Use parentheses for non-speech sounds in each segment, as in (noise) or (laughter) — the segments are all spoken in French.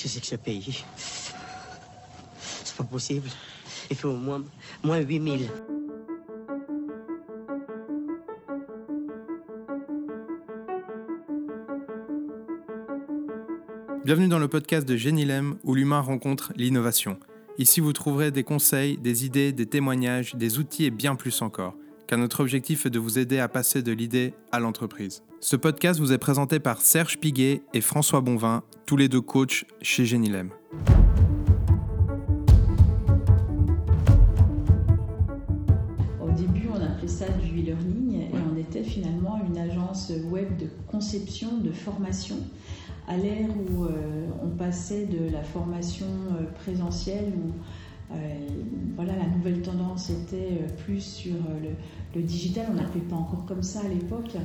Qu'est-ce que c'est que C'est pas possible. Il faut au moins, moins 8000. Bienvenue dans le podcast de Génilem où l'humain rencontre l'innovation. Ici, vous trouverez des conseils, des idées, des témoignages, des outils et bien plus encore. Car notre objectif est de vous aider à passer de l'idée à l'entreprise. Ce podcast vous est présenté par Serge Piguet et François Bonvin, tous les deux coachs chez Génilem. Au début, on appelait ça du e-learning et on était finalement une agence web de conception, de formation. À l'ère où euh, on passait de la formation euh, présentielle, où euh, voilà, la nouvelle tendance était plus sur le, le digital, on n'appelait pas encore comme ça à l'époque.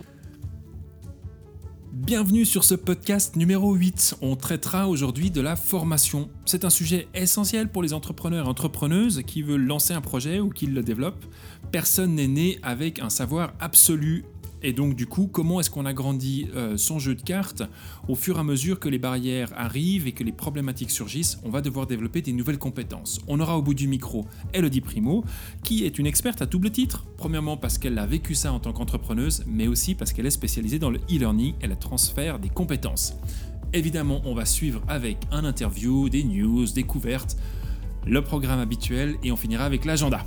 Bienvenue sur ce podcast numéro 8. On traitera aujourd'hui de la formation. C'est un sujet essentiel pour les entrepreneurs et entrepreneuses qui veulent lancer un projet ou qui le développent. Personne n'est né avec un savoir absolu. Et donc du coup, comment est-ce qu'on agrandit euh, son jeu de cartes Au fur et à mesure que les barrières arrivent et que les problématiques surgissent, on va devoir développer des nouvelles compétences. On aura au bout du micro Elodie Primo, qui est une experte à double titre. Premièrement parce qu'elle a vécu ça en tant qu'entrepreneuse, mais aussi parce qu'elle est spécialisée dans le e-learning et le transfert des compétences. Évidemment, on va suivre avec un interview, des news, découvertes, le programme habituel et on finira avec l'agenda.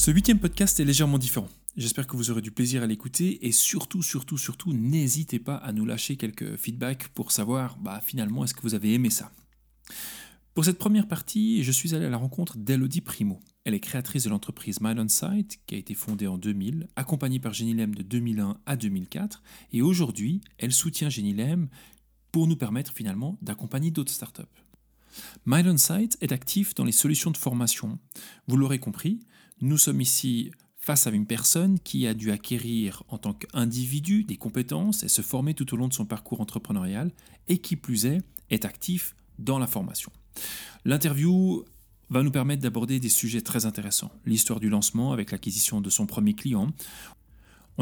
Ce huitième podcast est légèrement différent. J'espère que vous aurez du plaisir à l'écouter et surtout, surtout, surtout, n'hésitez pas à nous lâcher quelques feedbacks pour savoir bah, finalement est-ce que vous avez aimé ça. Pour cette première partie, je suis allé à la rencontre d'Elodie Primo. Elle est créatrice de l'entreprise on Site, qui a été fondée en 2000, accompagnée par Genilem de 2001 à 2004, et aujourd'hui, elle soutient Genilem pour nous permettre finalement d'accompagner d'autres startups. Mind on Site est actif dans les solutions de formation. Vous l'aurez compris, nous sommes ici face à une personne qui a dû acquérir en tant qu'individu des compétences et se former tout au long de son parcours entrepreneurial et qui plus est est actif dans la formation. L'interview va nous permettre d'aborder des sujets très intéressants. L'histoire du lancement avec l'acquisition de son premier client.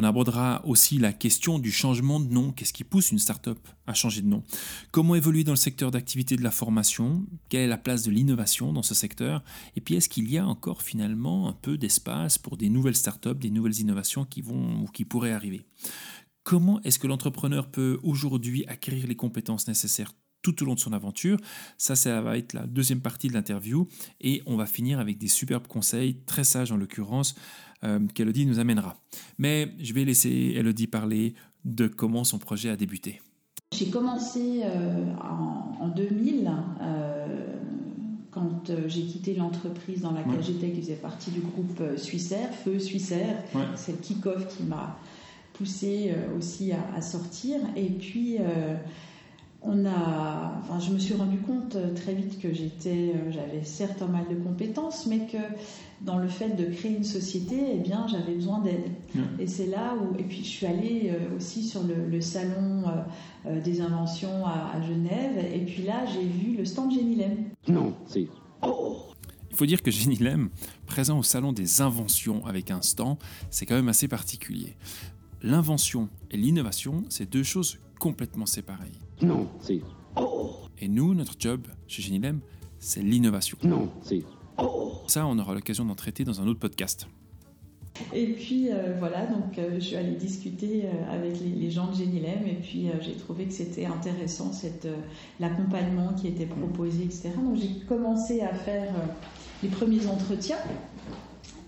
On abordera aussi la question du changement de nom. Qu'est-ce qui pousse une start-up à changer de nom? Comment évoluer dans le secteur d'activité de la formation? Quelle est la place de l'innovation dans ce secteur? Et puis, est-ce qu'il y a encore finalement un peu d'espace pour des nouvelles start-up, des nouvelles innovations qui vont ou qui pourraient arriver? Comment est-ce que l'entrepreneur peut aujourd'hui acquérir les compétences nécessaires tout au long de son aventure. Ça, ça va être la deuxième partie de l'interview. Et on va finir avec des superbes conseils, très sages en l'occurrence, euh, qu'Elodie nous amènera. Mais je vais laisser Elodie parler de comment son projet a débuté. J'ai commencé euh, en, 2000. Euh, quand j'ai quitté l'entreprise dans laquelle j'étais, qui faisait partie du groupe Suissair, Feu Suissair, c'est le kick-off qui m'a poussé aussi à, à, sortir. Et puis, on a, enfin, je me suis rendu compte euh, très vite que j'étais, euh, j'avais certes un mal de compétences, mais que dans le fait de créer une société, eh bien, j'avais besoin d'aide. Et c'est là où, et puis je suis allée euh, aussi sur le, salon des inventions à, Genève, et puis là, j'ai vu le stand Genilem. Non, c'est. Oh il faut dire que Genilem, présent au salon des inventions avec un stand, c'est quand même assez particulier. L'invention et l'innovation, c'est deux choses complètement séparées. Non, c'est oh. Et nous, notre job chez Genilem, c'est l'innovation. Non, c'est oh. Ça, on aura l'occasion d'en traiter dans un autre podcast. Et puis euh, voilà, donc euh, je suis allée discuter euh, avec les, gens de Genilem et puis j'ai trouvé que c'était intéressant cette l'accompagnement qui était proposé, etc. Donc j'ai commencé à faire les premiers entretiens.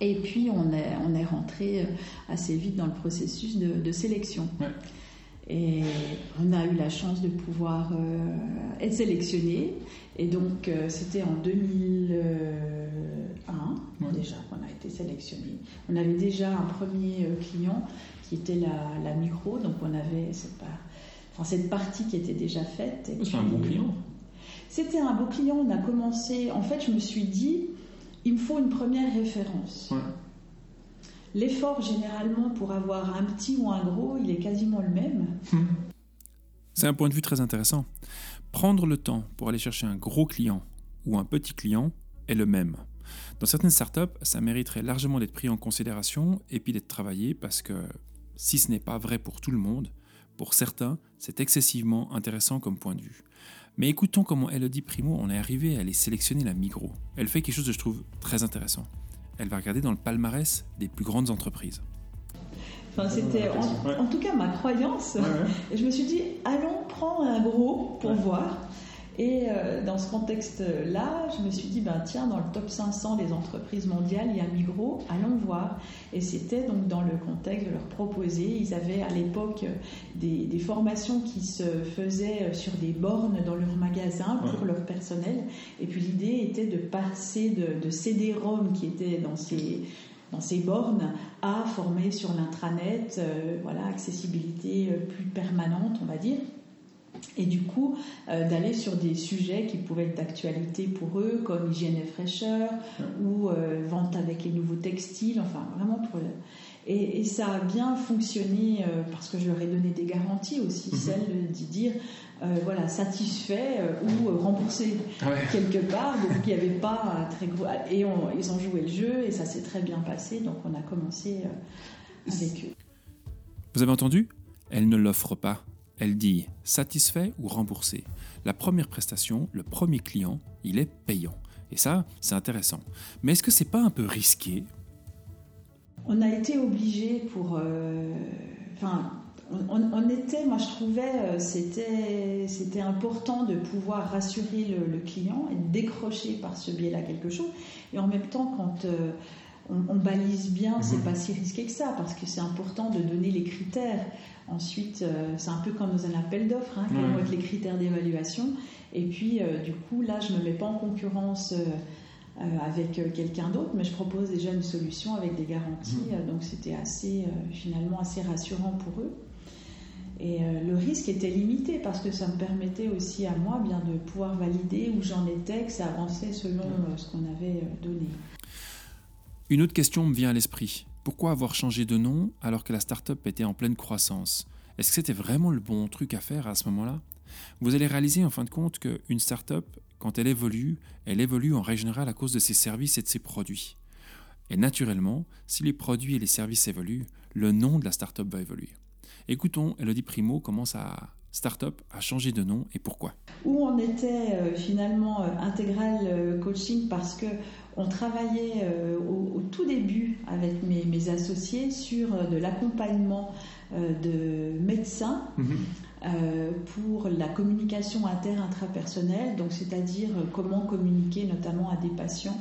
Et puis on est, on est rentré assez vite dans le processus de, sélection. Et on a eu la chance de pouvoir euh, être sélectionné. Et donc, euh, c'était en 2001 déjà qu'on a été sélectionné. On avait déjà un premier euh, client qui était la, la micro, donc on avait cette, enfin, cette partie qui était déjà faite. C'est un bon client C'était un beau client. On a commencé. En fait, je me suis dit, il me faut une première référence. L'effort, généralement, pour avoir un petit ou un gros, il est quasiment le même. C'est un point de vue très intéressant. Prendre le temps pour aller chercher un gros client ou un petit client est le même. Dans certaines startups, ça mériterait largement d'être pris en considération et puis d'être travaillé parce que si ce n'est pas vrai pour tout le monde, pour certains, c'est excessivement intéressant comme point de vue. Mais écoutons comment Elodie Primo en est arrivée à aller sélectionner la Migros. Elle fait quelque chose que je trouve très intéressant. Elle va regarder dans le palmarès des plus grandes entreprises. Enfin, c'était en, tout cas ma croyance. Je me suis dit, allons prendre un gros pour voir. Et euh, dans ce contexte-là, je me suis dit, ben, tiens, dans le top 500 des entreprises mondiales, il y a Migros, allons voir. Et c'était donc dans le contexte de leur proposer, ils avaient à l'époque des, formations qui se faisaient sur des bornes dans leur magasin pour leur personnel. Et puis l'idée était de passer de, de CD-ROM qui étaient dans ces dans ces bornes à former sur l'intranet, euh, voilà, accessibilité euh, plus permanente, on va dire et du coup euh, d'aller sur des sujets qui pouvaient être d'actualité pour eux, comme hygiène et fraîcheur ou euh, vente avec les nouveaux textiles, enfin vraiment pour et, ça a bien fonctionné euh, parce que je leur ai donné des garanties aussi, mhm. celles d'y dire voilà satisfait ou remboursé quelque part, donc il n'y avait pas très gros. Et ils ont joué le jeu et ça s'est très bien passé, donc on a commencé avec eux. Vous avez entendu? Elle ne l'offre pas elle dit satisfait ou remboursé. La première prestation, le premier client, il est payant. Et ça, c'est intéressant. Mais est-ce que c'est pas un peu risqué? On a été obligé pour. Euh, enfin, on, était, moi je trouvais, euh, c'était, c'était important de pouvoir rassurer le, client et décrocher par ce biais-là quelque chose. Et en même temps, quand. Euh, on, balise bien, c'est mhm. pas si risqué que ça, parce que c'est important de donner les critères. Ensuite, euh, c'est un peu comme dans un appel d'offres, hein, quels vont être les critères d'évaluation. Et puis, euh, du coup, là, je ne me mets pas en concurrence euh, avec quelqu'un d'autre, mais je propose déjà une solution avec des garanties. Mhm. donc, c'était assez, finalement, assez rassurant pour eux. Et le risque était limité parce que ça me permettait aussi à moi bien de pouvoir valider où j'en étais, que ça avançait selon ce qu'on avait donné. Une autre question me vient à l'esprit. Pourquoi avoir changé de nom alors que la startup était en pleine croissance? Est-ce que c'était vraiment le bon truc à faire à ce moment-là? Vous allez réaliser en fin de compte qu'une startup, quand elle évolue, elle évolue en règle générale à cause de ses services et de ses produits. Et naturellement, si les produits et les services évoluent, le nom de la startup va évoluer. Écoutons Elodie Primo comment sa startup a changé de nom et pourquoi. Où on était euh, finalement euh, intégral euh, coaching? Parce que on travaillait au, tout début avec mes, associés sur de l'accompagnement de médecins mhm. pour la communication inter-intrapersonnelle, donc c'est-à-dire comment communiquer notamment à des patients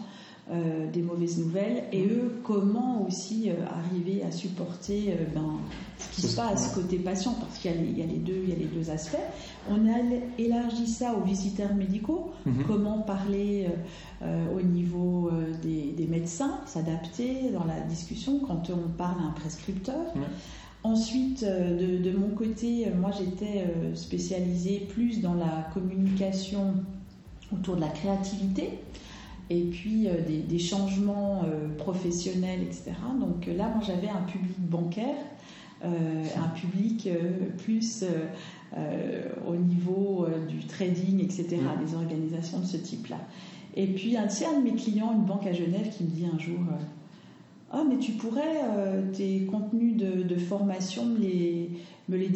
euh, des mauvaises nouvelles et eux comment aussi euh, arriver à supporter euh, ben, ce qui se passe côté patient parce qu'il y, a les deux il y a les deux aspects. On a élargi ça aux visiteurs médicaux. Mhm. comment parler au niveau des, médecins s'adapter dans la discussion quand on parle à un prescripteur. Ensuite, de, de, mon côté, moi j'étais spécialisée plus dans la communication autour de la créativité et puis euh, des, changements euh, professionnels, etc. Donc euh, là, moi, j'avais un public bancaire, un public plus au niveau du trading, etc., mm. des organisations de ce type-là. Et puis un tiers de mes clients, une banque à Genève, qui me dit un jour Ah, mais tu pourrais, tes contenus de, formation, me les, me les,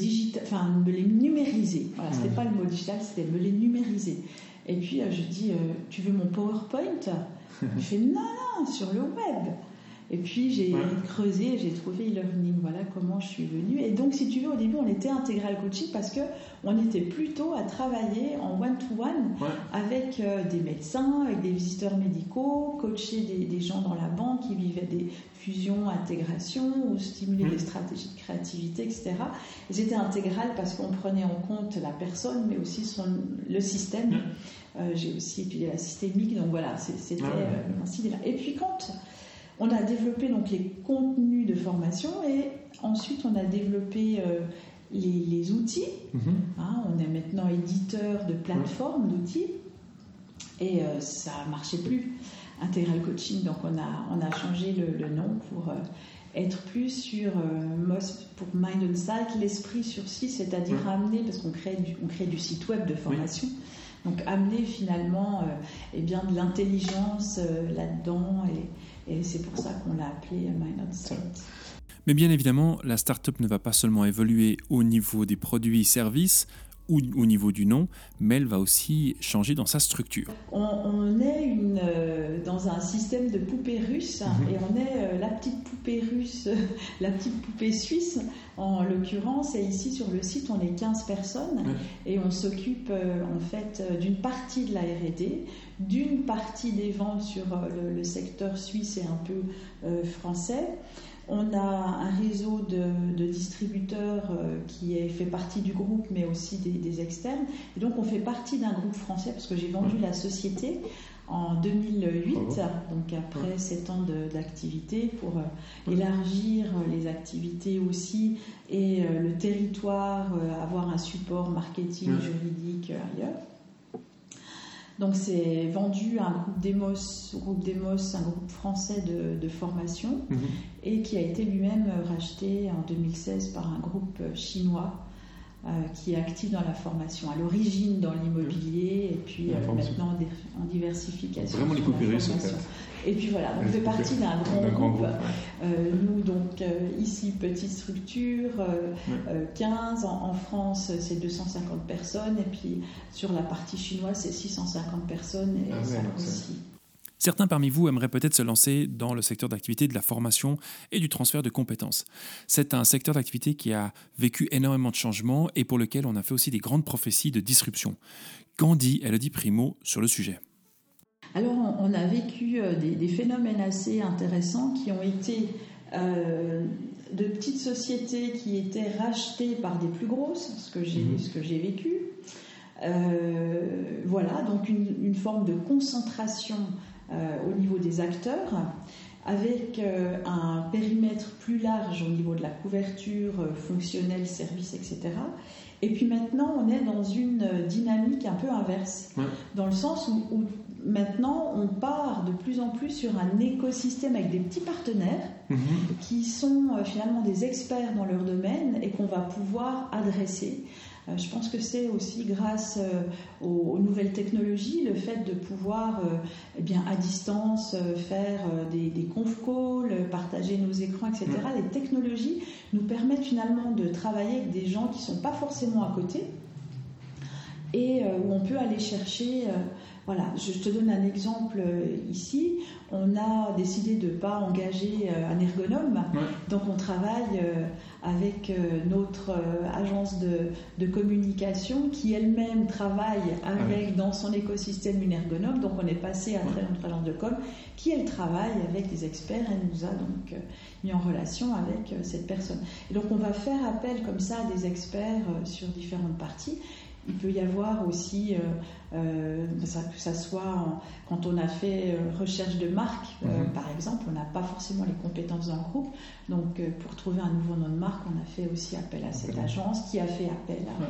enfin, me les numériser. Voilà, c'était mm. pas le mot digital, c'était me les numériser. Et puis euh, je dis, euh, tu veux mon PowerPoint? (laughs) Je fais, non, non, sur le web. Et puis j'ai creusé, j'ai trouvé e-learning, voilà comment je suis venue. Et donc, si tu veux, au début, on était intégral coaching parce que on était plutôt à travailler en one-to-one avec euh, des médecins, avec des visiteurs médicaux, coacher des, gens dans la banque qui vivaient des fusions, intégrations ou stimuler des stratégies de créativité, etc. Et c'était intégral parce qu'on prenait en compte la personne, mais aussi son, le système. Euh, j'ai aussi étudié la systémique, donc voilà, c'était euh, là. Et puis quand on a développé donc les contenus de formation et ensuite on a développé euh, les, outils. Mhm. Hein, on est maintenant éditeur de plateformes d'outils et euh, ça ne marchait plus. Integral Coaching, donc on a, on a changé le, nom pour euh, être plus sur, euh, pour Mind on Site, l'esprit sur site, c'est-à-dire mmh. amener, parce qu'on crée, du, on crée du site web de formation, donc amener finalement eh bien, de l'intelligence là-dedans, et, et c'est pour ça qu'on l'a appelé Site. Mais bien évidemment, la startup ne va pas seulement évoluer au niveau des produits et services, ou au niveau du nom, mais elle va aussi changer dans sa structure. On, est une, euh, dans un système de poupées russes mhm. et on est euh, la petite poupée russe, (laughs) la petite poupée suisse en l'occurrence. Et ici sur le site, on est 15 personnes et on s'occupe euh, en fait d'une partie de la RD, d'une partie des ventes sur le, secteur suisse et un peu français. On a un réseau de, distributeurs euh, qui est, fait partie du groupe, mais aussi des, externes. Et donc, on fait partie d'un groupe français, parce que j'ai vendu la société en 2008, donc après sept ans d'activité, pour euh, élargir les activités aussi et euh, le territoire, avoir un support marketing, juridique ailleurs. Donc c'est vendu à un groupe Demos, groupe Demos, un groupe français de, formation, mhm. et qui a été lui-même racheté en 2016 par un groupe chinois euh, qui est actif dans la formation, à l'origine dans l'immobilier et puis euh, maintenant en diversification. Vraiment les coupures, Et puis voilà, on fait partie d'un grand, groupe. Euh, nous, donc, ici, petite structure, 15. En, France, c'est 250 personnes. Et puis, sur la partie chinoise, c'est 650 personnes. Et ah ça aussi. Certains parmi vous aimeraient peut-être se lancer dans le secteur d'activité de la formation et du transfert de compétences. C'est un secteur d'activité qui a vécu énormément de changements et pour lequel on a fait aussi des grandes prophéties de disruption. Qu'en dit Elodie Primo sur le sujet Alors, on a vécu euh, des, phénomènes assez intéressants qui ont été euh, de petites sociétés qui étaient rachetées par des plus grosses, ce que j'ai mmh. vécu. Euh, voilà, donc une, forme de concentration euh, au niveau des acteurs, avec euh, un périmètre plus large au niveau de la couverture fonctionnelle, service, etc. Et puis maintenant, on est dans une dynamique un peu inverse, dans le sens où, maintenant, on part de plus en plus sur un écosystème avec des petits partenaires mhm. qui sont finalement des experts dans leur domaine et qu'on va pouvoir adresser euh, je pense que c'est aussi grâce euh, aux, nouvelles technologies, le fait de pouvoir euh, eh bien, à distance faire des, des conf calls, partager nos écrans, etc. Mm. Les technologies nous permettent finalement de travailler avec des gens qui ne sont pas forcément à côté et où on peut aller chercher voilà, je te donne un exemple euh, ici. On a décidé de ne pas engager euh, un ergonome, donc on travaille euh, avec notre agence de, communication qui elle-même travaille avec dans son écosystème une ergonome. Donc on est passé à notre agence de com qui elle travaille avec des experts. Elle nous a donc mis en relation avec cette personne. Et donc on va faire appel comme ça à des experts sur différentes parties. Il peut y avoir aussi, euh, euh, que ça soit quand on a fait euh, recherche de marque, mhm. par exemple, on n'a pas forcément les compétences le groupe. Donc, pour trouver un nouveau nom de marque, on a fait aussi appel à cette agence qui a fait appel à.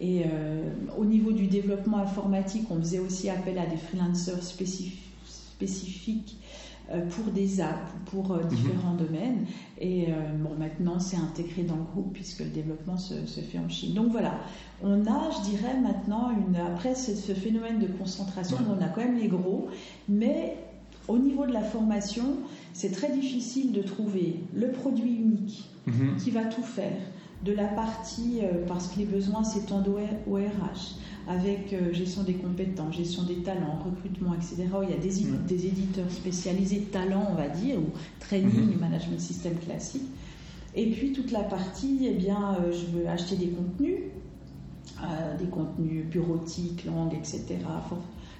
Et au niveau du développement informatique, on faisait aussi appel à des freelancers spécifiques pour des apps, pour euh, différents mhm. domaines. Et euh, bon, maintenant, c'est intégré dans le groupe puisque le développement se, fait en Chine. Donc voilà, on a, je dirais maintenant, une, après ce phénomène de concentration, on a quand même les gros, mais au niveau de la formation, c'est très difficile de trouver le produit unique mhm. qui va tout faire de la partie, parce que les besoins s'étendent au RH, avec euh, gestion des compétences, gestion des talents, recrutement, etc. il y a des, des éditeurs spécialisés de talents, on va dire, ou training, mhm. management système classique. Et puis toute la partie, eh bien, euh, je veux acheter des contenus, euh, des contenus bureautiques, langues, etc.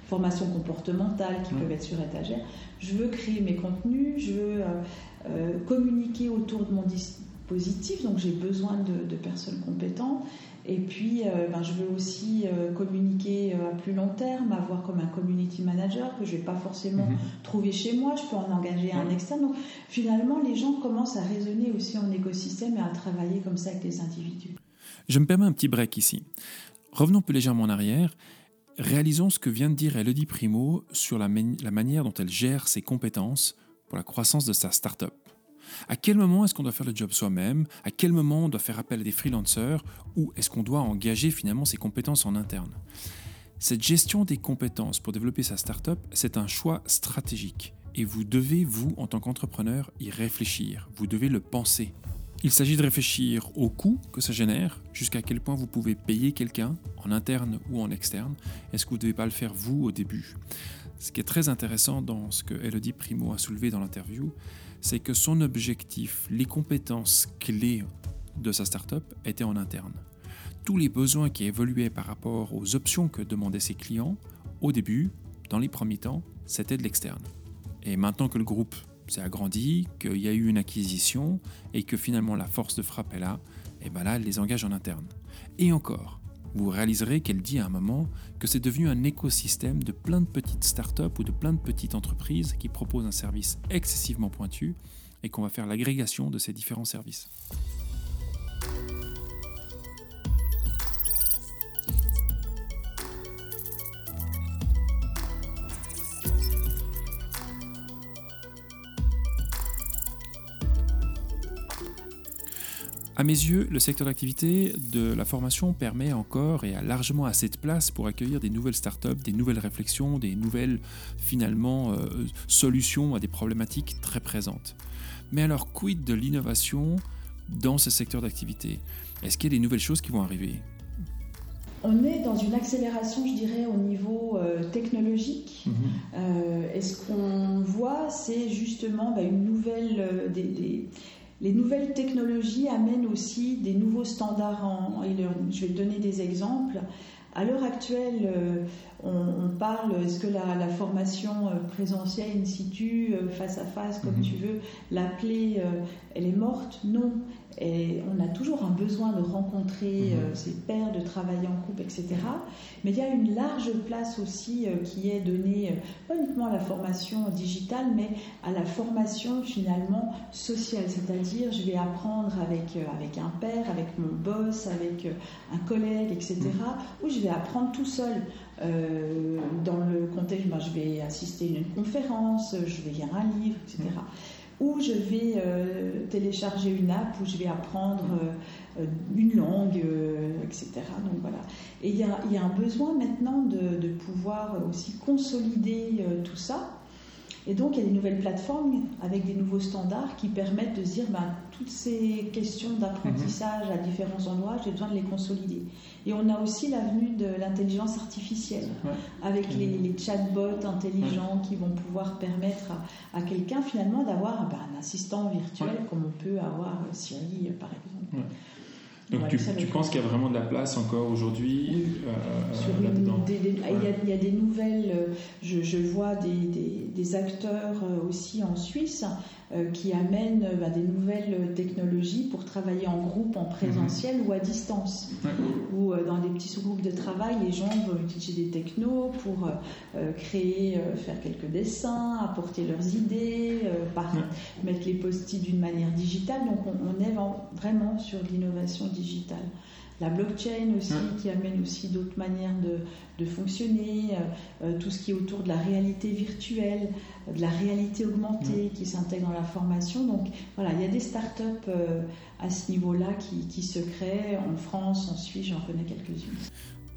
formation comportementale qui peuvent être sur étagère. Je veux créer mes contenus, je veux communiquer autour de mon dispositif, donc j'ai besoin de, de personnes compétentes. Et puis, euh, ben, je veux aussi euh, communiquer euh, à plus long terme, avoir comme un community manager que je ne vais pas forcément mhm. trouver chez moi. Je peux en engager un externe. Donc, finalement, les gens commencent à raisonner aussi en écosystème et à travailler comme ça avec les individus. Je me permets un petit break ici. Revenons peu légèrement en arrière. Réalisons ce que vient de dire Elodie Primo sur la, la manière dont elle gère ses compétences pour la croissance de sa start-up. À quel moment est-ce qu'on doit faire le job soi-même? À quel moment on doit faire appel à des freelancers? Ou est-ce qu'on doit engager finalement ses compétences en interne? Cette gestion des compétences pour développer sa startup, c'est un choix stratégique. Et vous devez, vous, en tant qu'entrepreneur, y réfléchir. Vous devez le penser. Il s'agit de réfléchir au coût que ça génère, jusqu'à quel point vous pouvez payer quelqu'un, en interne ou en externe. Est-ce que vous ne devez pas le faire vous au début? Ce qui est très intéressant dans ce que Elodie Primo a soulevé dans l'interview, c'est que son objectif, les compétences clés de sa startup étaient en interne. Tous les besoins qui évoluaient par rapport aux options que demandaient ses clients, au début, dans les premiers temps, c'était de l'externe. Et maintenant que le groupe s'est agrandi, qu'il y a eu une acquisition et que finalement la force de frappe est là, et bien là, elle les engage en interne. Et encore, vous réaliserez qu'elle dit à un moment que c'est devenu un écosystème de plein de petites startups ou de plein de petites entreprises qui proposent un service excessivement pointu et qu'on va faire l'agrégation de ces différents services. À mes yeux, le secteur d'activité de la formation permet encore et a largement assez de place pour accueillir des nouvelles startups, des nouvelles réflexions, des nouvelles finalement euh, solutions à des problématiques très présentes. Mais alors, quid de l'innovation dans ce secteur d'activité? Est-ce qu'il y a des nouvelles choses qui vont arriver? On est dans une accélération, je dirais, au niveau euh, technologique. Mhm. Euh, et ce qu'on voit, c'est justement bah, une nouvelle, des, les nouvelles technologies amènent aussi des nouveaux standards. En, je vais donner des exemples. À l'heure actuelle, euh, on, parle, est-ce que la, formation euh, présentielle in situ, euh, face à face, comme mhm. tu veux l'appeler, elle est morte? Non. Et on a toujours un besoin de rencontrer mhm. ses pairs, de travailler en groupe, etc. Mais il y a une large place aussi qui est donnée, pas uniquement à la formation digitale, mais à la formation finalement sociale. C'est-à-dire, je vais apprendre avec, avec un père, avec mon boss, avec un collègue, etc. Mhm. Ou je vais apprendre tout seul. Euh, dans le contexte, ben, je vais assister à une conférence, je vais lire un livre, etc. Ou je vais euh, télécharger une app où je vais apprendre euh, une langue, etc. Donc voilà. Et il y, a, un besoin maintenant de, de pouvoir aussi consolider tout ça et donc, il y a des nouvelles plateformes avec des nouveaux standards qui permettent de se dire ben, toutes ces questions d'apprentissage à différents endroits, j'ai besoin de les consolider. Et on a aussi l'avenue de l'intelligence artificielle avec les, chatbots intelligents qui vont pouvoir permettre à, quelqu'un finalement d'avoir ben, un assistant virtuel comme on peut avoir Siri par exemple. Donc tu, penses qu'il y a vraiment de la place encore aujourd'hui euh, là-dedans il, y a des nouvelles, euh, je, je vois des, des, des, acteurs euh, aussi en Suisse euh, qui amènent bah, des nouvelles technologies pour travailler en groupe, en présentiel ou à distance. Ou dans des petits sous-groupes de travail, les gens vont utiliser des technos pour créer, faire quelques dessins, apporter leurs idées, mettre les post-it d'une manière digitale. Donc on, on est vraiment sur l'innovation digitale la blockchain aussi, qui amène aussi d'autres manières de, fonctionner, euh, euh, tout ce qui est autour de la réalité virtuelle, de la réalité augmentée qui s'intègre dans la formation. Donc voilà, il y a des startups euh, à ce niveau-là qui, qui, se créent en France, en Suisse, j'en connais quelques-unes.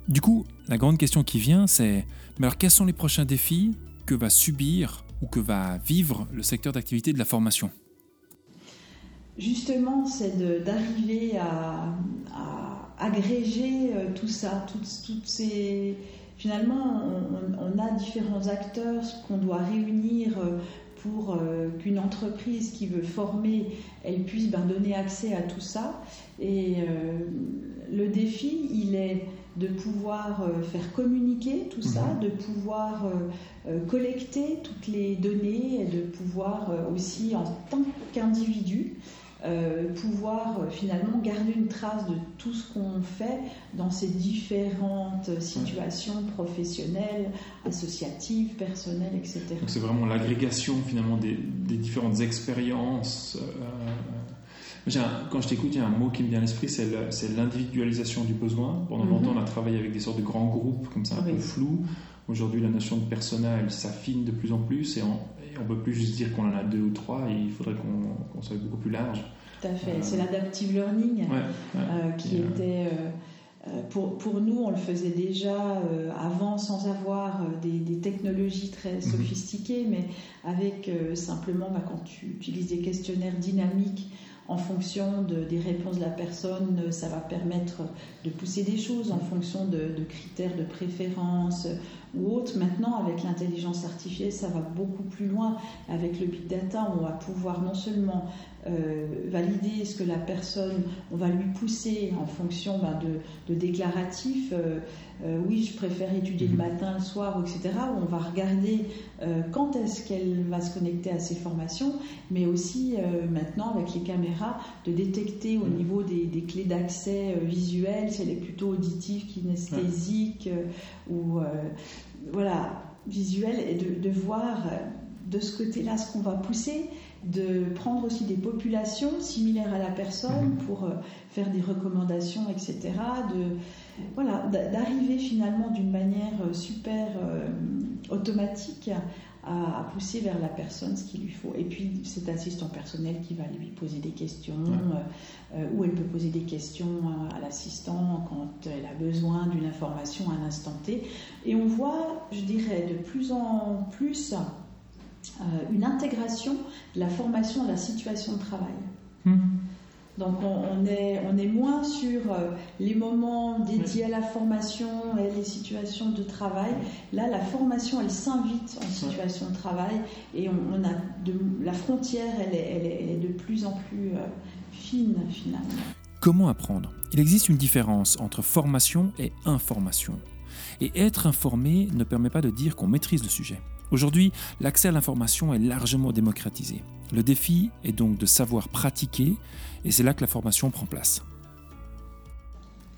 Du coup, la grande question qui vient, c'est mais alors quels sont les prochains défis que va subir ou que va vivre le secteur d'activité de la formation? Justement, c'est d'arriver à agréger euh, tout ça, toutes, ces... Finalement, on, a différents acteurs qu'on doit réunir euh, pour euh, qu'une entreprise qui veut former, elle puisse ben, donner accès à tout ça. Et le défi, il est de pouvoir faire communiquer tout ça, mhm. de pouvoir collecter toutes les données et de pouvoir aussi, en tant qu'individu, euh, pouvoir euh, finalement garder une trace de tout ce qu'on fait dans ces différentes situations professionnelles, associatives, personnelles, etc. Donc c'est vraiment l'agrégation finalement des, différentes expériences. Euh, quand je t'écoute, il y a un mot qui me vient à l'esprit, c'est l'individualisation du besoin. Pendant mhm. longtemps, on a travaillé avec des sortes de grands groupes comme ça, un peu flous. Aujourd'hui, la notion de persona, elle s'affine de plus en plus et on ne peut plus juste dire qu'on en a deux ou trois, il faudrait qu'on soit beaucoup plus large. Tout à fait. C'est l'adaptive learning qui était euh, pour, pour, nous, on le faisait déjà euh, avant sans avoir euh, des, technologies très mhm. sophistiquées, mais avec simplement bah, quand tu utilises des questionnaires dynamiques en fonction de, des réponses de la personne, ça va permettre de pousser des choses en fonction de, de critères de préférence ou autres. Maintenant, avec l'intelligence artificielle, ça va beaucoup plus loin. Avec le big data, on va pouvoir non seulement euh, valider ce que la personne, on va lui pousser en fonction ben, de, déclaratifs. Euh, euh, oui, je préfère étudier le mhm. matin, le soir, etc. Où on va regarder quand est-ce qu'elle va se connecter à ces formations, mais aussi maintenant avec les caméras de détecter au mhm. niveau des, clés d'accès visuelles si elle est plutôt auditive, kinesthésique ou voilà visuelle et de, de voir de ce côté-là ce qu'on va pousser de prendre aussi des populations similaires à la personne mhm. pour euh, faire des recommandations, etc. De, voilà, d'arriver finalement d'une manière euh, super euh, automatique à, pousser vers la personne ce qu'il lui faut. Et puis cet assistant personnel qui va lui poser des questions, ou elle peut poser des questions à l'assistant quand elle a besoin d'une information à un instant T. Et on voit, je dirais, de plus en plus euh, une intégration de la formation à la situation de travail. Hmm. Donc on, est, on est moins sur euh, les moments dédiés à la formation et les situations de travail. Là, la formation, elle s'invite en situation de travail et on, a de, la frontière, elle est, elle, est, de plus en plus euh, fine finalement. Comment apprendre? Il existe une différence entre formation et information. Et être informé ne permet pas de dire qu'on maîtrise le sujet. Aujourd'hui, l'accès à l'information est largement démocratisé. Le défi est donc de savoir pratiquer, et c'est là que la formation prend place.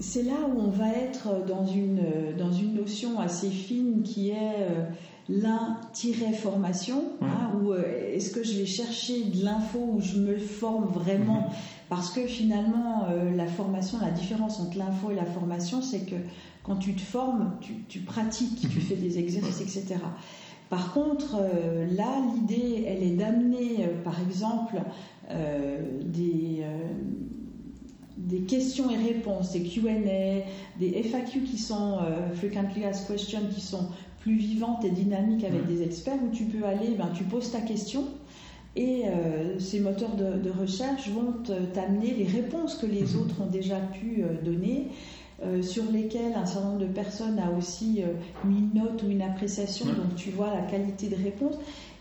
C'est là où on va être dans une, dans une notion assez fine qui est euh, l'in-formation, hein, où euh, est-ce que je vais chercher de l'info où je me forme vraiment? Mhm. Parce que finalement, euh, la formation, la différence entre l'info et la formation, c'est que quand tu te formes, tu, pratiques, tu mhm. fais des exercices, etc. Par contre, euh, là, l'idée, elle est d'amener, euh, par exemple, euh, des, des, questions et réponses, des Q&A, des FAQ qui sont frequently asked questions, qui sont plus vivantes et dynamiques avec des experts, où tu peux aller, ben, tu poses ta question. Et ces moteurs de, de recherche vont t'amener les réponses que les mhm. autres ont déjà pu donner euh, sur lesquels un certain nombre de personnes a aussi euh, mis une note ou une appréciation, donc tu vois la qualité de réponse.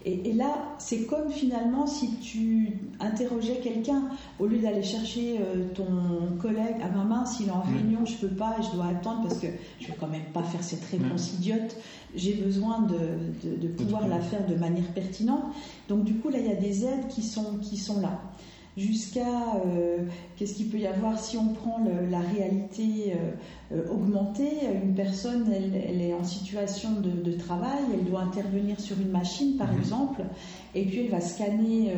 Et, là, c'est comme finalement si tu interrogeais quelqu'un, au lieu d'aller chercher euh, ton collègue, à ma main, s'il est en réunion, je peux pas, je dois attendre parce que je vais quand même pas faire cette réponse idiote, j'ai besoin de, de, pouvoir la faire de manière pertinente. Donc du coup, là, il y a des aides qui sont, qui sont là jusqu'à euh, qu'est-ce qu'il peut y avoir si on prend la réalité euh, euh, augmentée? Une personne, elle, est en situation de, travail, elle doit intervenir sur une machine, par mhm. exemple, et puis elle va scanner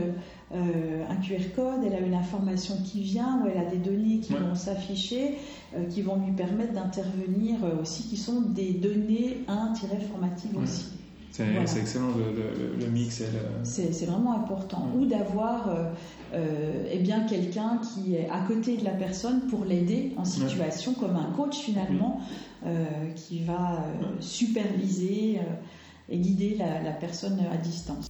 un QR code, elle a une information qui vient, ou elle a des données qui vont s'afficher, qui vont lui permettre d'intervenir aussi, qui sont des données 1-formatives aussi. C'est excellent le, mix. C'est vraiment important. Ou d'avoir euh, euh, eh bien quelqu'un qui est à côté de la personne pour l'aider en situation, comme un coach finalement, euh, qui va superviser et guider la, personne à distance.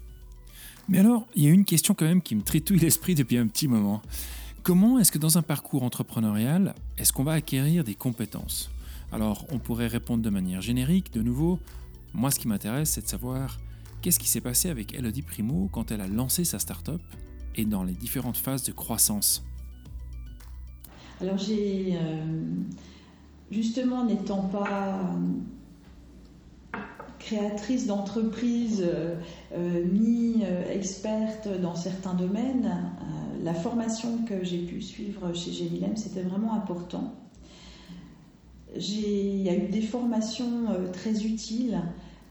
Mais alors, il y a une question quand même qui me tritouille l'esprit depuis un petit moment. Comment est-ce que dans un parcours entrepreneurial, est-ce qu'on va acquérir des compétences? Alors, on pourrait répondre de manière générique, de nouveau, moi, ce qui m'intéresse, c'est de savoir qu'est-ce qui s'est passé avec Elodie Primo quand elle a lancé sa start-up et dans les différentes phases de croissance. Alors, j'ai euh, justement n'étant pas euh, créatrice d'entreprise euh, ni experte dans certains domaines, la formation que j'ai pu suivre chez Génilem, c'était vraiment important il y a eu des formations euh, très utiles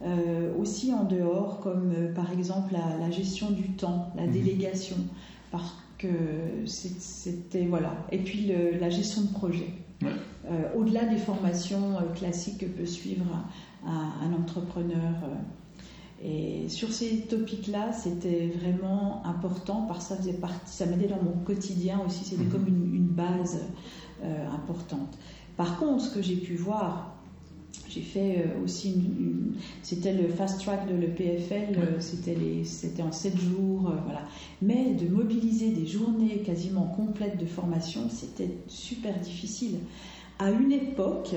euh, aussi en dehors, comme euh, par exemple la, gestion du temps, la mhm. délégation, parce que c'était voilà. Et puis la gestion de projet. au-delà des formations classiques que peut suivre un, entrepreneur. Et sur ces topics-là, c'était vraiment important parce que ça faisait partie, ça m'aidait dans mon quotidien aussi, c'était mhm. comme une, base importante. Par contre, ce que j'ai pu voir, j'ai fait euh, aussi une, c'était le fast track de l'EPFL, euh, c'était c'était en 7 jours, euh, voilà. Mais de mobiliser des journées quasiment complètes de formation, c'était super difficile. À une époque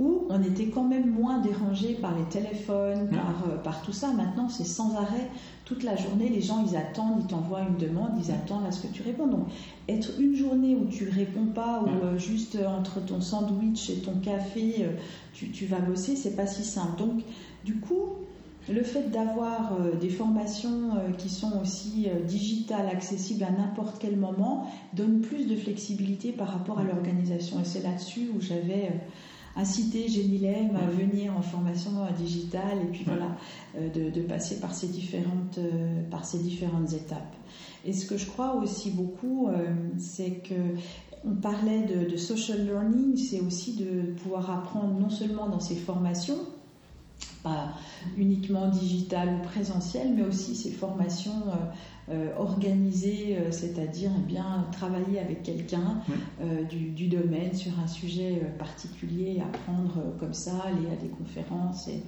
où on était quand même moins dérangé par les téléphones, par, par tout ça. Maintenant, c'est sans arrêt toute la journée, les gens, ils attendent, ils t'envoient une demande, ils attendent à ce que tu réponds. Donc, être une journée où tu ne réponds pas, ou euh, juste entre ton sandwich et ton café, euh, tu, vas bosser, c'est pas si simple. Donc, du coup, le fait d'avoir euh, des formations qui sont aussi digitales, accessibles à n'importe quel moment, donne plus de flexibilité par rapport à l'organisation. Et c'est là-dessus où j'avais inciter Génilem à venir en formation digitale et puis voilà, euh, de, passer par ces, différentes, euh, par ces différentes étapes. Et ce que je crois aussi beaucoup, euh, c'est que on parlait de, social learning, c'est aussi de pouvoir apprendre non seulement dans ces formations, pas uniquement digitales ou présentielles, mais aussi ces formations euh, organisé, euh, c'est-à-dire eh bien travailler avec quelqu'un euh, du, domaine sur un sujet particulier, apprendre comme ça, aller à des conférences et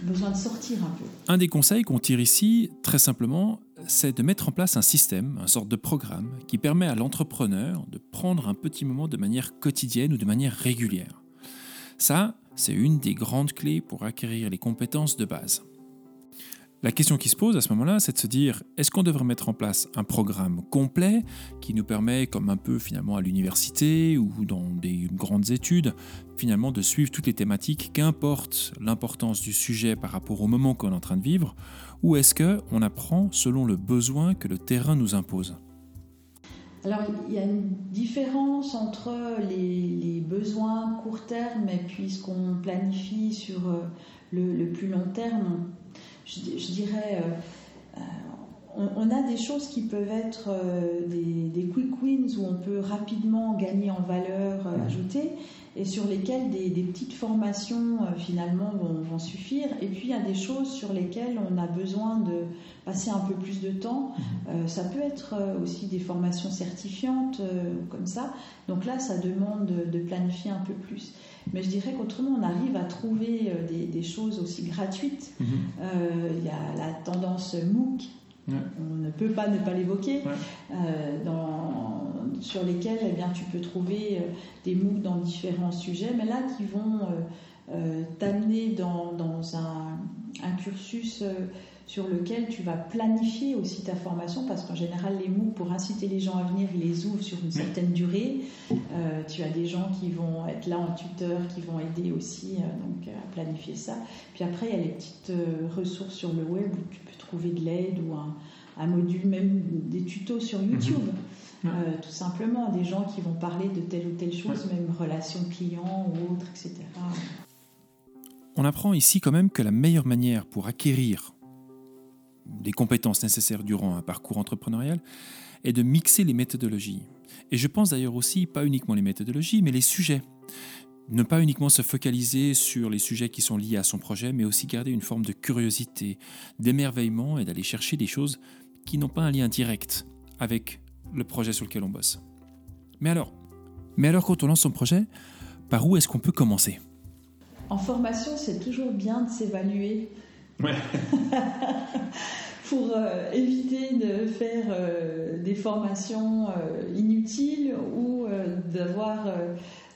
besoin de sortir un peu. Un des conseils qu'on tire ici, très simplement, c'est de mettre en place un système, un sorte de programme qui permet à l'entrepreneur de prendre un petit moment de manière quotidienne ou de manière régulière. Ça, c'est une des grandes clés pour acquérir les compétences de base. La question qui se pose à ce moment-là, c'est de se dire, est-ce qu'on devrait mettre en place un programme complet qui nous permet, comme un peu finalement à l'université ou dans des grandes études, finalement de suivre toutes les thématiques, qu'importe l'importance du sujet par rapport au moment qu'on est en train de vivre, ou est-ce qu'on apprend selon le besoin que le terrain nous impose? Alors, il y a une différence entre les, besoins court terme et puis ce qu'on planifie sur euh, le, plus long terme. Je, dirais, euh, euh, on, a des choses qui peuvent être euh, des, quick wins où on peut rapidement gagner en valeur ajoutée et sur lesquelles des, petites formations finalement vont, suffire. Et puis il y a des choses sur lesquelles on a besoin de passer un peu plus de temps. Mhm. ça peut être aussi des formations certifiantes comme ça. Donc là, ça demande de planifier un peu plus. Mais je dirais qu'autrement, on arrive à trouver euh, des, choses aussi gratuites. Mhm. Euh, il y a la tendance MOOC, on ne peut pas ne pas l'évoquer, euh, sur lesquels eh bien, tu peux trouver des MOOC dans différents sujets, mais là qui vont t'amener dans, un, un, cursus sur lequel tu vas planifier aussi ta formation, parce qu'en général, les MOOC, pour inciter les gens à venir, ils les ouvrent sur une certaine durée. Euh, tu as des gens qui vont être là en tuteur, qui vont aider aussi euh, donc, à planifier ça. Puis après, il y a les petites euh, ressources sur le web où tu peux trouver de l'aide ou un, module, même des tutos sur mhm. YouTube. tout simplement, des gens qui vont parler de telle ou telle chose, même relation client ou autre, etc. On apprend ici quand même que la meilleure manière pour acquérir des compétences nécessaires durant un parcours entrepreneurial est de mixer les méthodologies. Et je pense d'ailleurs aussi, pas uniquement les méthodologies, mais les sujets. Ne pas uniquement se focaliser sur les sujets qui sont liés à son projet, mais aussi garder une forme de curiosité, d'émerveillement et d'aller chercher des choses qui n'ont pas un lien direct avec le projet sur lequel on bosse. Mais alors, mais alors quand on lance son projet, par où est-ce qu'on peut commencer? En formation, c'est toujours bien de s'évaluer (laughs) Pour euh, éviter de faire euh, des formations euh, inutiles ou d'avoir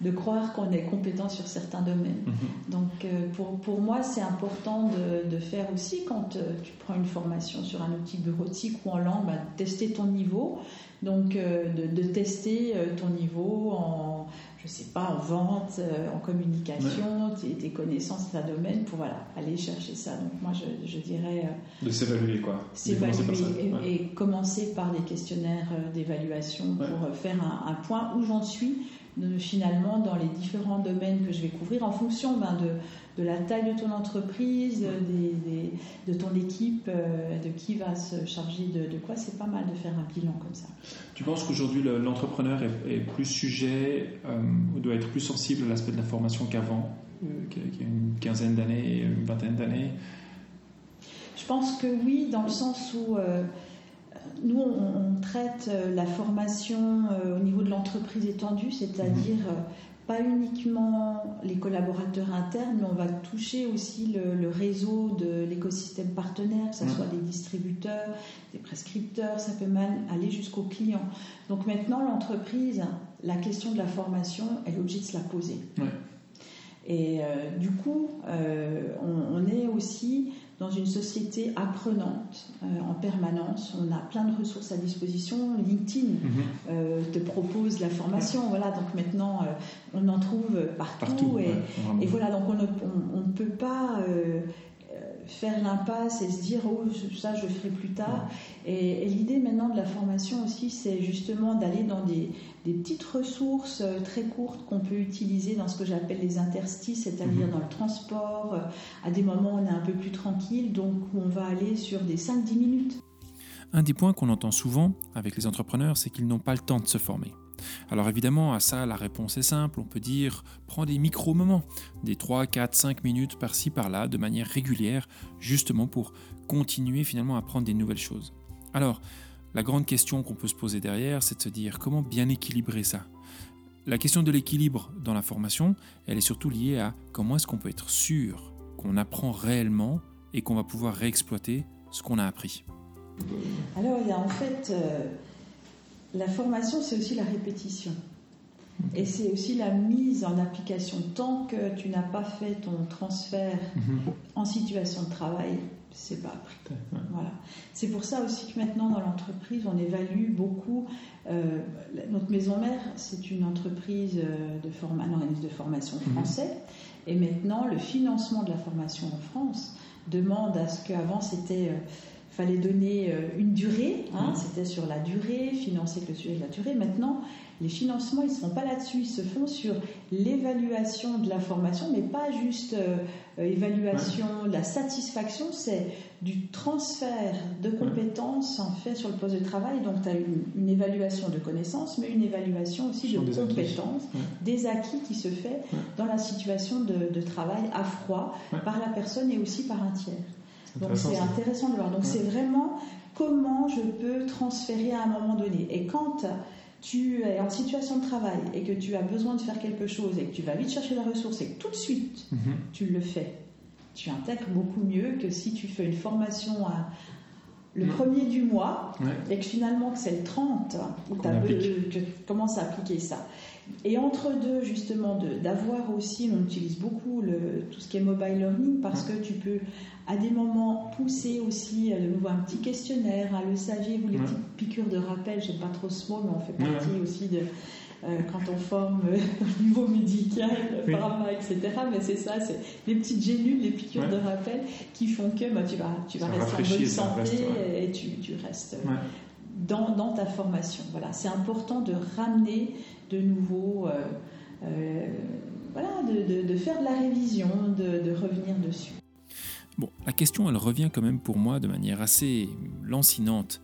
de croire qu'on est compétent sur certains domaines. Mhm. Donc pour, pour moi, c'est important de, de, faire aussi, quand tu prends une formation sur un outil bureautique ou en langue, bah, tester ton niveau. Donc de, de, tester ton niveau en je sais pas, en vente, euh, en communication, tes, connaissances, ta domaine, pour voilà, aller chercher ça. Donc moi, je, dirais... Euh, de s'évaluer, quoi. S'évaluer et, commencer par des questionnaires euh, d'évaluation pour faire un, point où j'en suis finalement dans les différents domaines que je vais couvrir en fonction ben, de, de, la taille de ton entreprise, de ton équipe, euh, de qui va se charger de, quoi. C'est pas mal de faire un bilan comme ça. Tu penses qu'aujourd'hui l'entrepreneur est, plus sujet euh, ou doit être plus sensible à l'aspect de la formation qu'avant, euh, qu'il y a une quinzaine d'années, une vingtaine d'années? Je pense que oui, dans le sens où nous, on, traite euh, la formation euh, au niveau de l'entreprise étendue, c'est-à-dire mhm. euh, pas uniquement les collaborateurs internes, mais on va toucher aussi le, réseau de l'écosystème partenaire, que ce mhm. soit des distributeurs, des prescripteurs, ça peut même aller jusqu'aux clients. Donc maintenant, l'entreprise, la question de la formation, elle est obligée de se la poser. Et du coup, on, on, est aussi dans une société apprenante euh, en permanence. On a plein de ressources à disposition. LinkedIn mhm. euh, te propose la formation. Voilà, donc maintenant, euh, on en trouve partout. et, voilà, donc on ne peut pas faire l'impasse et se dire oh ça je ferai plus tard. Et, l'idée maintenant de la formation aussi, c'est justement d'aller dans des, petites ressources euh, très courtes qu'on peut utiliser dans ce que j'appelle les interstices, c'est-à-dire mhm. dans le transport, euh, à des moments où on est un peu plus tranquille, donc on va aller sur des 5-10 minutes. Un des points qu'on entend souvent avec les entrepreneurs, c'est qu'ils n'ont pas le temps de se former. Alors évidemment, à ça, la réponse est simple. On peut dire, prends des micro-moments, des 3, 4, 5 minutes par-ci, par-là, de manière régulière, justement pour continuer finalement à apprendre des nouvelles choses. Alors, la grande question qu'on peut se poser derrière, c'est de se dire comment bien équilibrer ça? La question de l'équilibre dans la formation, elle est surtout liée à comment est-ce qu'on peut être sûr qu'on apprend réellement et qu'on va pouvoir réexploiter ce qu'on a appris. Alors, il y a en fait euh, la formation, c'est aussi la répétition. Et c'est aussi la mise en application. Tant que tu n'as pas fait ton transfert mhm. en situation de travail, c'est pas appris. Voilà. C'est pour ça aussi que maintenant dans l'entreprise, on évalue beaucoup. Euh, notre maison mère, c'est une entreprise euh, de un organisme de formation mhm. français. Et maintenant, le financement de la formation en France demande à ce qu'avant c'était euh, fallait donner euh, une durée, hein, mmh. c'était sur la durée, financer le sujet de la durée. Maintenant, les financements, ils ne se font pas là-dessus, ils se font sur l'évaluation de la formation, mais pas juste euh, euh, évaluation de la satisfaction, c'est du transfert de compétences en fait sur le poste de travail. Donc, tu as une, évaluation de connaissances, mais une évaluation aussi de compétences, des acquis qui se fait dans la situation de, de travail à froid par la personne et aussi par un tiers. Donc c'est intéressant de voir. Donc c'est vraiment comment je peux transférer à un moment donné. Et quand tu es en situation de travail et que tu as besoin de faire quelque chose et que tu vas vite chercher la ressource et que tout de suite mhm. tu le fais, tu intègres beaucoup mieux que si tu fais une formation à, le premier du mois et que finalement que c'est le 30 où tu commences à appliquer ça. Et entre deux, justement, d'avoir aussi, on utilise beaucoup le, tout ce qui est mobile learning parce que tu peux à des moments pousser aussi de nouveau un petit questionnaire, hein, le saviez-vous, les petites piqûres de rappel, je pas trop ce mot, mais on fait partie aussi de euh, quand on forme euh, (laughs) au niveau médical, pharma, etc. Mais c'est ça, c'est les petites gélules, les piqûres de rappel qui font que bah, tu vas, tu vas rester en bonne santé et tu, tu restes dans, ta formation. Voilà, c'est important de ramener de nouveau, euh, voilà, de, faire de la révision, de, revenir dessus. Bon, la question, elle revient quand même pour moi de manière assez lancinante.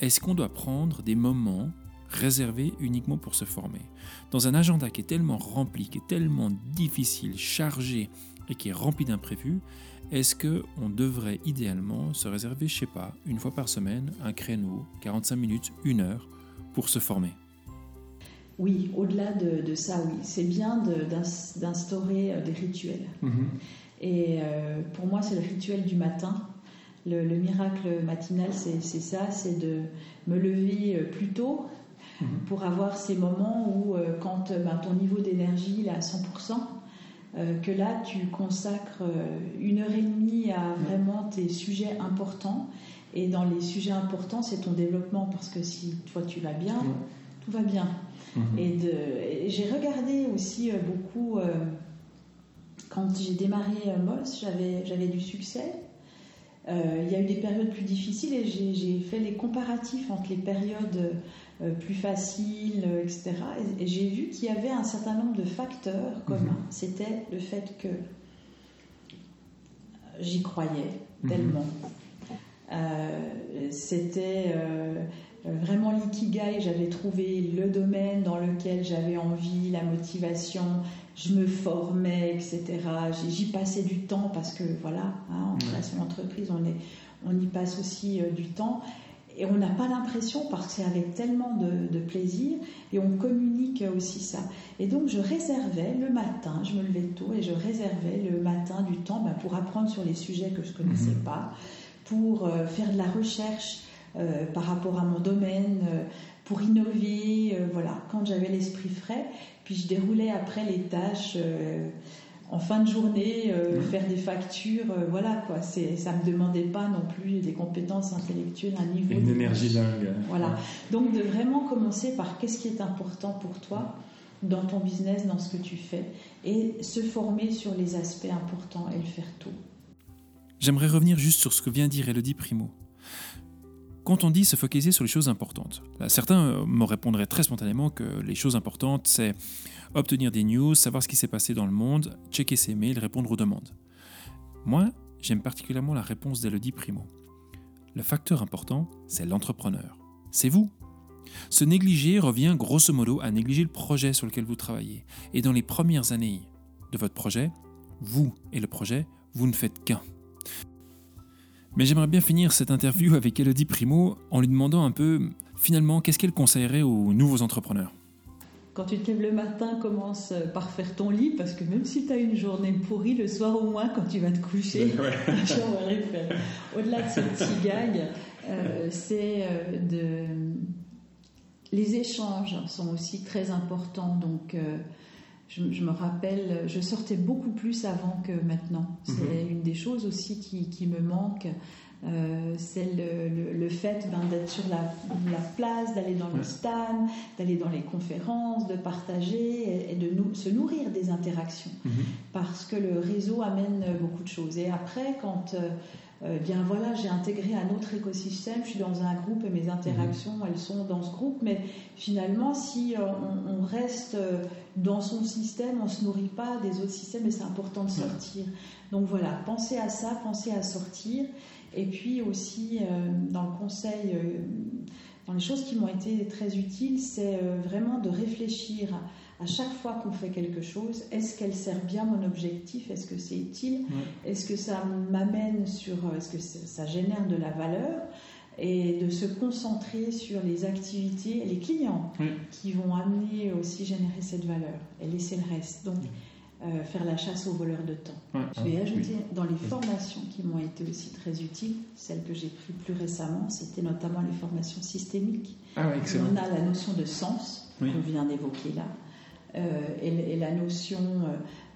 Est-ce qu'on doit prendre des moments réservés uniquement pour se former? Dans un agenda qui est tellement rempli, qui est tellement difficile, chargé et qui est rempli d'imprévus, est-ce que on devrait idéalement se réserver, je sais pas, une fois par semaine, un créneau, 45 minutes, une heure, pour se former? Oui, au-delà de, ça, oui. C'est bien d'instaurer euh, des rituels. Mhm. Et euh, pour moi, c'est le rituel du matin. Le, miracle matinal, c'est ça, c'est de me lever euh, plus tôt mhm. pour avoir ces moments où, quand ben, ton niveau d'énergie est à 100%, que là, tu consacres une heure et demie à mhm. vraiment tes sujets importants. Et dans les sujets importants, c'est ton développement, parce que si toi tu vas bien, mhm. tout va bien. Et, j'ai regardé aussi beaucoup quand j'ai démarré euh, Moss, j'avais, j'avais du succès. Euh, il y a eu des périodes plus difficiles et j'ai, fait les comparatifs entre les périodes plus facile, etc. Et, j'ai vu qu'il y avait un certain nombre de facteurs communs. Mhm. C'était le fait que j'y croyais mhm. tellement. C'était vraiment l'ikigai, j'avais trouvé le domaine dans lequel j'avais envie, la motivation, je me formais, etc. J'y passais du temps parce que voilà, hein, en création d'entreprise, on, on y passe aussi euh, du temps. Et on n'a pas l'impression parce que c'est avec tellement de, plaisir et on communique aussi ça. Et donc je réservais le matin, je me levais tôt et je réservais le matin du temps ben, pour apprendre sur les sujets que je ne connaissais mhm. pas, pour euh, faire de la recherche euh, par rapport à mon domaine, pour innover, voilà, quand j'avais l'esprit frais. Puis je déroulais après les tâches euh, en fin de journée, euh, faire des factures, euh, voilà quoi. C'est, ça me demandait pas non plus des compétences intellectuelles, un niveau. Une énergie dingue. Voilà. Donc de vraiment commencer par qu'est-ce qui est important pour toi dans ton business, dans ce que tu fais, et se former sur les aspects importants et le faire tôt. J'aimerais revenir juste sur ce que vient dire Elodie Primo. Quand on dit se focaliser sur les choses importantes, certains euh, me répondraient très spontanément que les choses importantes, c'est obtenir des news, savoir ce qui s'est passé dans le monde, checker ses mails, répondre aux demandes. Moi, j'aime particulièrement la réponse d'Elodie Primo. Le facteur important, c'est l'entrepreneur. C'est vous. Se négliger revient grosso modo à négliger le projet sur lequel vous travaillez. Et dans les premières années de votre projet, vous et le projet, vous ne faites qu'un. Mais j'aimerais bien finir cette interview avec Elodie Primo en lui demandant un peu, finalement, qu'est-ce qu'elle conseillerait aux nouveaux entrepreneurs? Quand tu te lèves le matin, commence par faire ton lit, parce que même si tu as une journée pourrie, le soir au moins, quand tu vas te coucher, (laughs) Au-delà de ce petit gag, euh, c'est euh, de... Les échanges sont aussi très importants, donc... Euh, je, me rappelle, je sortais beaucoup plus avant que maintenant. C'est mhm. une des choses aussi qui, me manque. Euh, c'est le, fait ben, d'être sur la, place, d'aller dans le stand, d'aller dans les conférences, de partager et, de se nourrir des interactions. Mhm. Parce que le réseau amène beaucoup de choses. Et après, quand euh, euh, bien voilà, j'ai intégré un autre écosystème, je suis dans un groupe et mes interactions, mhm. elles sont dans ce groupe, mais finalement, si euh, on, reste euh, dans son système, on ne se nourrit pas des autres systèmes et c'est important de sortir. Donc voilà, pensez à ça, pensez à sortir. Et puis aussi, dans le conseil, dans les choses qui m'ont été très utiles, c'est vraiment de réfléchir à chaque fois qu'on fait quelque chose, est-ce qu'elle sert bien mon objectif? Est-ce que c'est utile? Est-ce que ça m'amène sur. Est-ce que ça génère de la valeur? Et de se concentrer sur les activités et les clients qui vont amener aussi générer cette valeur et laisser le reste. Donc, euh, faire la chasse aux voleurs de temps. Je vais ajouter dans les formations qui m'ont été aussi très utiles, celles que j'ai prises plus récemment, c'était notamment les formations systémiques. Ah On a la notion de sens qu'on vient d'évoquer là. Euh, et, la notion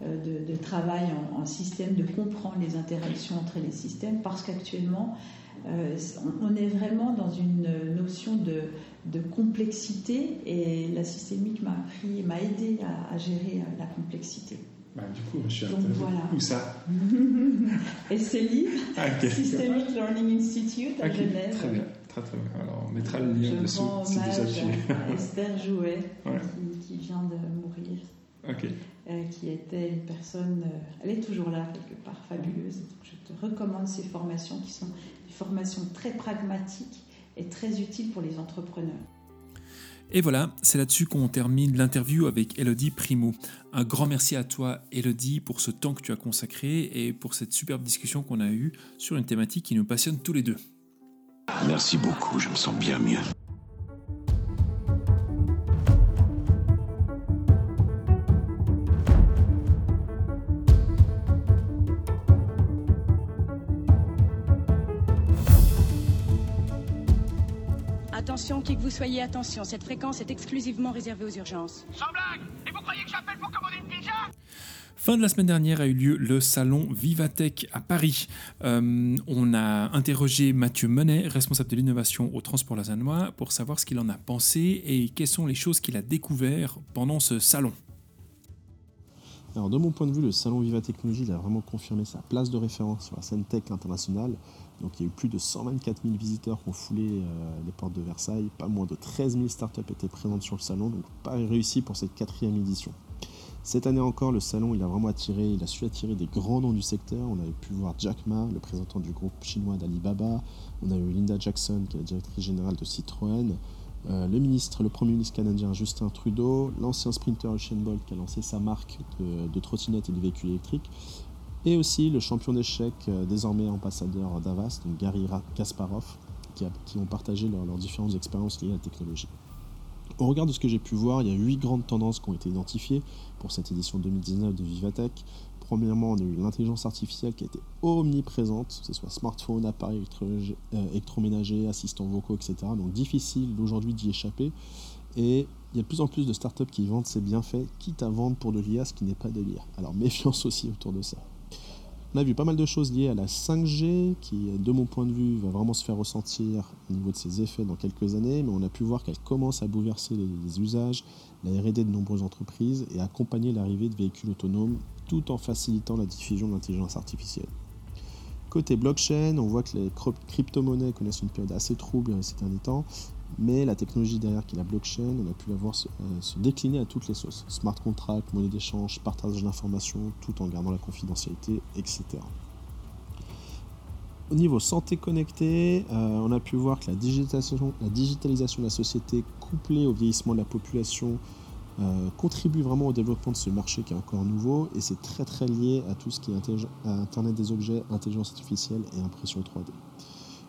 euh, de, travail en, système, de comprendre les interactions entre les systèmes, parce qu'actuellement, euh, on, est vraiment dans une notion de, complexité et la systémique m'a m'a aidé à, gérer la complexité. Bah, du coup, je suis Donc, voilà. Où ça (laughs) Et c'est livre, ah, Systemic Learning Institute à Genève. Très bien. Alors, on mettra le lien dessous si vous à (laughs) Esther Jouet, qui, vient de Euh, qui était une personne, euh, elle est toujours là quelque part, fabuleuse. je te recommande ces formations qui sont des formations très pragmatiques et très utiles pour les entrepreneurs. Et voilà, c'est là-dessus qu'on termine l'interview avec Elodie Primo. Un grand merci à toi, Elodie, pour ce temps que tu as consacré et pour cette superbe discussion qu'on a eue sur une thématique qui nous passionne tous les deux. Merci beaucoup, je me sens bien mieux. Attention, qui que vous soyez, attention, cette fréquence est exclusivement réservée aux urgences. Sans blague Et vous croyez que j'appelle pour commander une pizza? Fin de la semaine dernière a eu lieu le salon Vivatech à Paris. Euh, on a interrogé Mathieu Monet, responsable de l'innovation au transport lausannois, pour savoir ce qu'il en a pensé et quelles sont les choses qu'il a découvertes pendant ce salon. Alors de mon point de vue, le salon Viva Technologie a vraiment confirmé sa place de référence sur la scène tech internationale. Donc il y a eu plus de 124 000 visiteurs qui ont foulé euh, les portes de Versailles. Pas moins de 13 000 startups étaient présentes sur le salon, donc pas réussi pour cette quatrième édition. Cette année encore, le salon a vraiment attiré, il a su attirer des grands noms du secteur. On avait pu voir Jack Ma, le présentant du groupe chinois d'Alibaba. On a eu Linda Jackson, qui est la directrice générale de Citroën. Euh, le ministre, le premier ministre canadien Justin Trudeau, l'ancien sprinter Usain Bolt qui a lancé sa marque de, de trottinettes et de véhicules électriques, et aussi le champion d'échecs, euh, désormais ambassadeur d'Avast, Gary Kasparov, qui, ont partagé leurs différentes expériences liées à la technologie. Au regard de ce que j'ai pu voir, il y a huit grandes tendances qui ont été identifiées pour cette édition 2019 de Vivatech. Premièrement, on a eu l'intelligence artificielle qui a été omniprésente, que ce soit smartphone, appareil euh, électroménager, assistants vocaux, etc. Donc difficile aujourd'hui d'y échapper. Et il y a de plus en plus de startups qui vendent ces bienfaits, quitte à vendre pour de l'IA ce qui n'est pas de l'IA. Alors (laughs) méfiance aussi autour de ça. On a vu pas mal de choses liées à la 5G qui, de mon point de vue, va vraiment se faire ressentir au niveau de ses effets dans quelques années, mais on a pu voir qu'elle commence à bouleverser les, usages, la RD de nombreuses entreprises et accompagner l'arrivée de véhicules autonomes tout en facilitant la diffusion de l'intelligence artificielle. Côté blockchain, on voit que les crypto-monnaies connaissent une période assez trouble ces derniers temps mais la technologie derrière qui est la blockchain, on a pu la voir euh, se, décliner à toutes les sauces. Smart contract, monnaie d'échange, partage d'informations, tout en gardant la confidentialité, etc. Au niveau santé connectée, euh, on a pu voir que la digitalisation, de la société couplée au vieillissement de la population euh, contribue vraiment au développement de ce marché qui est encore nouveau et c'est très très lié à tout ce qui est Internet des objets, intelligence artificielle et impression 3D.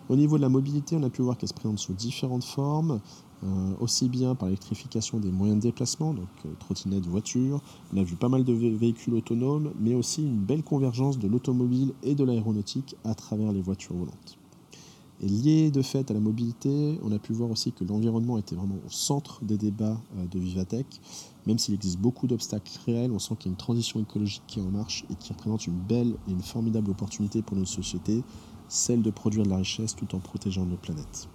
Au niveau de la mobilité, on a pu voir qu'elle se présente sous différentes formes, euh, aussi bien par l'électrification des moyens de déplacement, donc euh, trottinettes, voitures. On a vu pas mal de véhicules autonomes, mais aussi une belle convergence de l'automobile et de l'aéronautique à travers les voitures volantes. Et lié de fait à la mobilité, on a pu voir aussi que l'environnement était vraiment au centre des débats euh, de Vivatech. Même s'il existe beaucoup d'obstacles réels, on sent qu'il y a une transition écologique qui est en marche et qui représente une belle et une formidable opportunité pour notre société celle de produire de la richesse tout en protégeant nos planètes.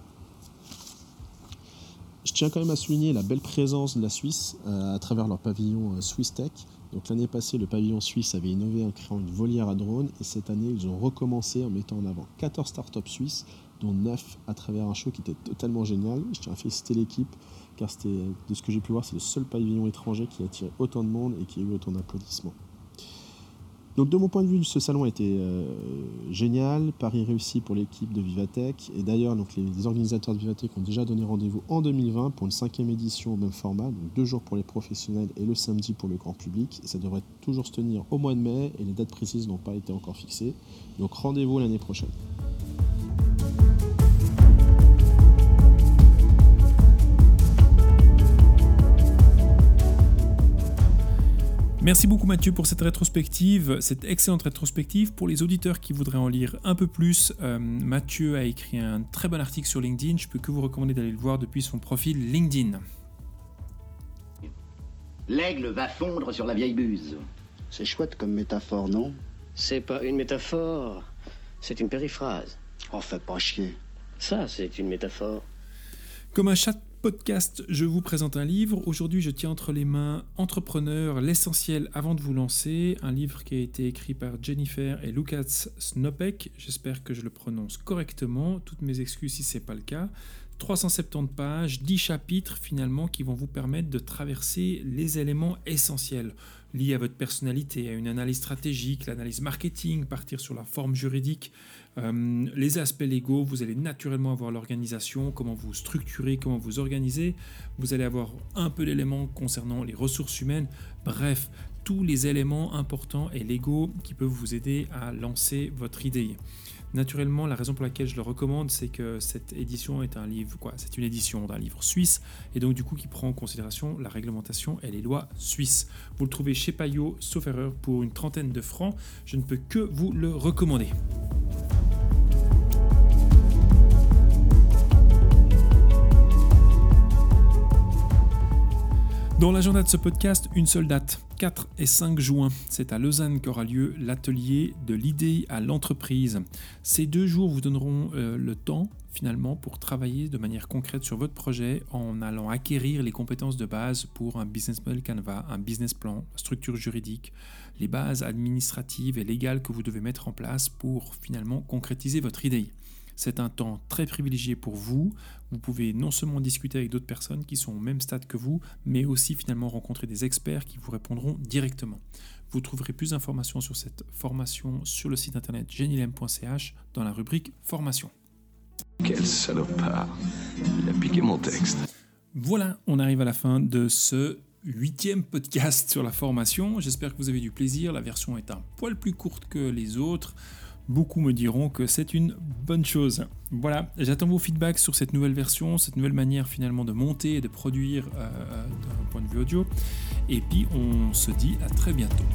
Je tiens quand même à souligner la belle présence de la Suisse euh, à travers leur pavillon euh, Swiss Tech. Donc l'année passée, le pavillon suisse avait innové en créant une volière à drone et cette année, ils ont recommencé en mettant en avant 14 startups suisses, dont 9 à travers un show qui était totalement génial. Je tiens à féliciter l'équipe car c'était, de ce que j'ai pu voir, c'est le seul pavillon étranger qui a attiré autant de monde et qui a eu autant d'applaudissements. Donc de mon point de vue, ce salon a été euh, génial, Paris réussi pour l'équipe de Vivatech. Et d'ailleurs, les, organisateurs de Vivatech ont déjà donné rendez-vous en 2020 pour une cinquième édition au même format, donc deux jours pour les professionnels et le samedi pour le grand public. Ça devrait toujours se tenir au mois de mai et les dates précises n'ont pas été encore fixées. Donc rendez-vous l'année prochaine. Merci beaucoup Mathieu pour cette rétrospective, cette excellente rétrospective. Pour les auditeurs qui voudraient en lire un peu plus, euh, Mathieu a écrit un très bon article sur LinkedIn. Je peux que vous recommander d'aller le voir depuis son profil LinkedIn. L'aigle va fondre sur la vieille buse. C'est chouette comme métaphore, non? C'est pas une métaphore, c'est une périphrase. Oh, fais pas chier. Ça, c'est une métaphore. Comme un chat podcast, je vous présente un livre. Aujourd'hui, je tiens entre les mains Entrepreneur, l'essentiel avant de vous lancer, un livre qui a été écrit par Jennifer et Lucas Snopek. J'espère que je le prononce correctement. Toutes mes excuses si ce n'est pas le cas. 370 pages, 10 chapitres finalement qui vont vous permettre de traverser les éléments essentiels liés à votre personnalité, à une analyse stratégique, l'analyse marketing, partir sur la forme juridique, euh, les aspects légaux, vous allez naturellement avoir l'organisation, comment vous structurez, comment vous organisez. Vous allez avoir un peu d'éléments concernant les ressources humaines. Bref, tous les éléments importants et légaux qui peuvent vous aider à lancer votre idée. Naturellement, la raison pour laquelle je le recommande, c'est que cette édition est un livre, quoi, c'est une édition d'un livre suisse, et donc du coup qui prend en considération la réglementation et les lois suisses. Vous le trouvez chez Payot, sauf erreur, pour une trentaine de francs. Je ne peux que vous le recommander. Dans l'agenda de ce podcast, une seule date, 4 et 5 juin. C'est à Lausanne qu'aura lieu l'atelier de l'idée à l'entreprise. Ces deux jours vous donneront euh, le temps finalement pour travailler de manière concrète sur votre projet en allant acquérir les compétences de base pour un business model Canva, un business plan, structure juridique, les bases administratives et légales que vous devez mettre en place pour finalement concrétiser votre idée. C'est un temps très privilégié pour vous. Vous pouvez non seulement discuter avec d'autres personnes qui sont au même stade que vous, mais aussi finalement rencontrer des experts qui vous répondront directement. Vous trouverez plus d'informations sur cette formation sur le site internet genilem.ch dans la rubrique formation. Quel salopard Il a piqué mon texte. Voilà, on arrive à la fin de ce huitième podcast sur la formation. J'espère que vous avez du plaisir. La version est un poil plus courte que les autres. Beaucoup me diront que c'est une bonne chose. Voilà, j'attends vos feedbacks sur cette nouvelle version, cette nouvelle manière finalement de monter et de produire euh, d'un point de vue audio. Et puis on se dit à très bientôt.